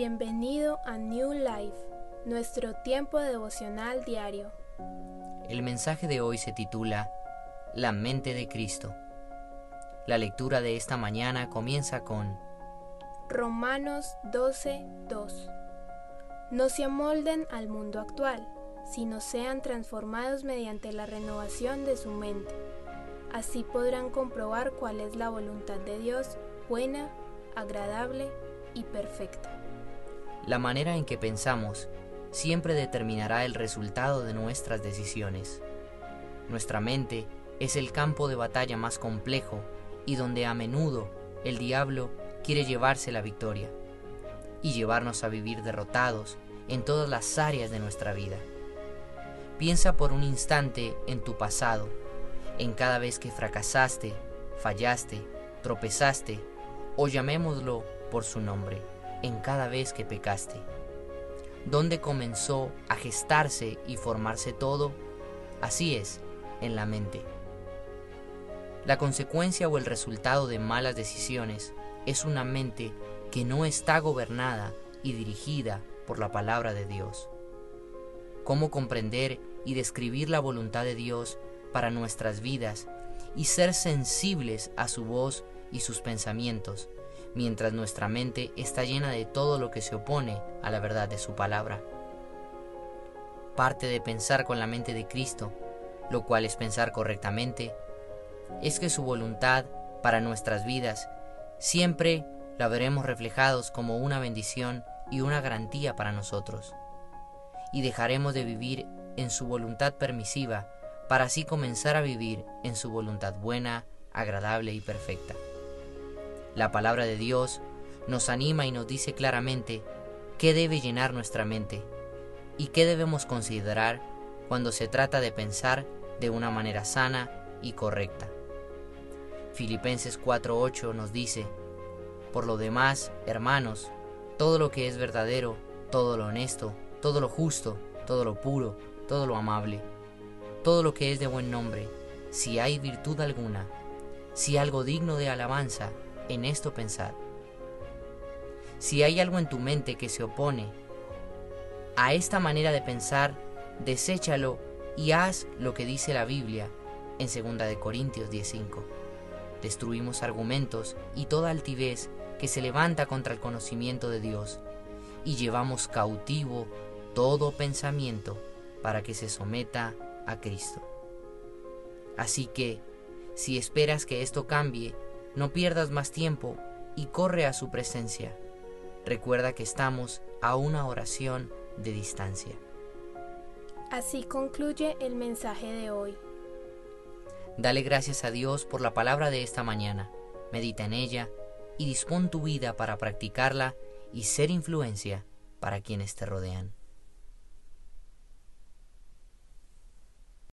Bienvenido a New Life, nuestro tiempo devocional diario. El mensaje de hoy se titula La mente de Cristo. La lectura de esta mañana comienza con Romanos 12, 2. No se amolden al mundo actual, sino sean transformados mediante la renovación de su mente. Así podrán comprobar cuál es la voluntad de Dios, buena, agradable y perfecta. La manera en que pensamos siempre determinará el resultado de nuestras decisiones. Nuestra mente es el campo de batalla más complejo y donde a menudo el diablo quiere llevarse la victoria y llevarnos a vivir derrotados en todas las áreas de nuestra vida. Piensa por un instante en tu pasado, en cada vez que fracasaste, fallaste, tropezaste o llamémoslo por su nombre en cada vez que pecaste. ¿Dónde comenzó a gestarse y formarse todo? Así es, en la mente. La consecuencia o el resultado de malas decisiones es una mente que no está gobernada y dirigida por la palabra de Dios. ¿Cómo comprender y describir la voluntad de Dios para nuestras vidas y ser sensibles a su voz y sus pensamientos mientras nuestra mente está llena de todo lo que se opone a la verdad de su palabra. Parte de pensar con la mente de Cristo, lo cual es pensar correctamente, es que su voluntad para nuestras vidas siempre la veremos reflejados como una bendición y una garantía para nosotros. Y dejaremos de vivir en su voluntad permisiva para así comenzar a vivir en su voluntad buena, agradable y perfecta. La palabra de Dios nos anima y nos dice claramente qué debe llenar nuestra mente y qué debemos considerar cuando se trata de pensar de una manera sana y correcta. Filipenses 4:8 nos dice, Por lo demás, hermanos, todo lo que es verdadero, todo lo honesto, todo lo justo, todo lo puro, todo lo amable, todo lo que es de buen nombre, si hay virtud alguna, si algo digno de alabanza, en esto pensar. Si hay algo en tu mente que se opone a esta manera de pensar, deséchalo y haz lo que dice la Biblia en 2 de Corintios 10:5. Destruimos argumentos y toda altivez que se levanta contra el conocimiento de Dios y llevamos cautivo todo pensamiento para que se someta a Cristo. Así que, si esperas que esto cambie, no pierdas más tiempo y corre a su presencia. Recuerda que estamos a una oración de distancia. Así concluye el mensaje de hoy. Dale gracias a Dios por la palabra de esta mañana. Medita en ella y dispón tu vida para practicarla y ser influencia para quienes te rodean.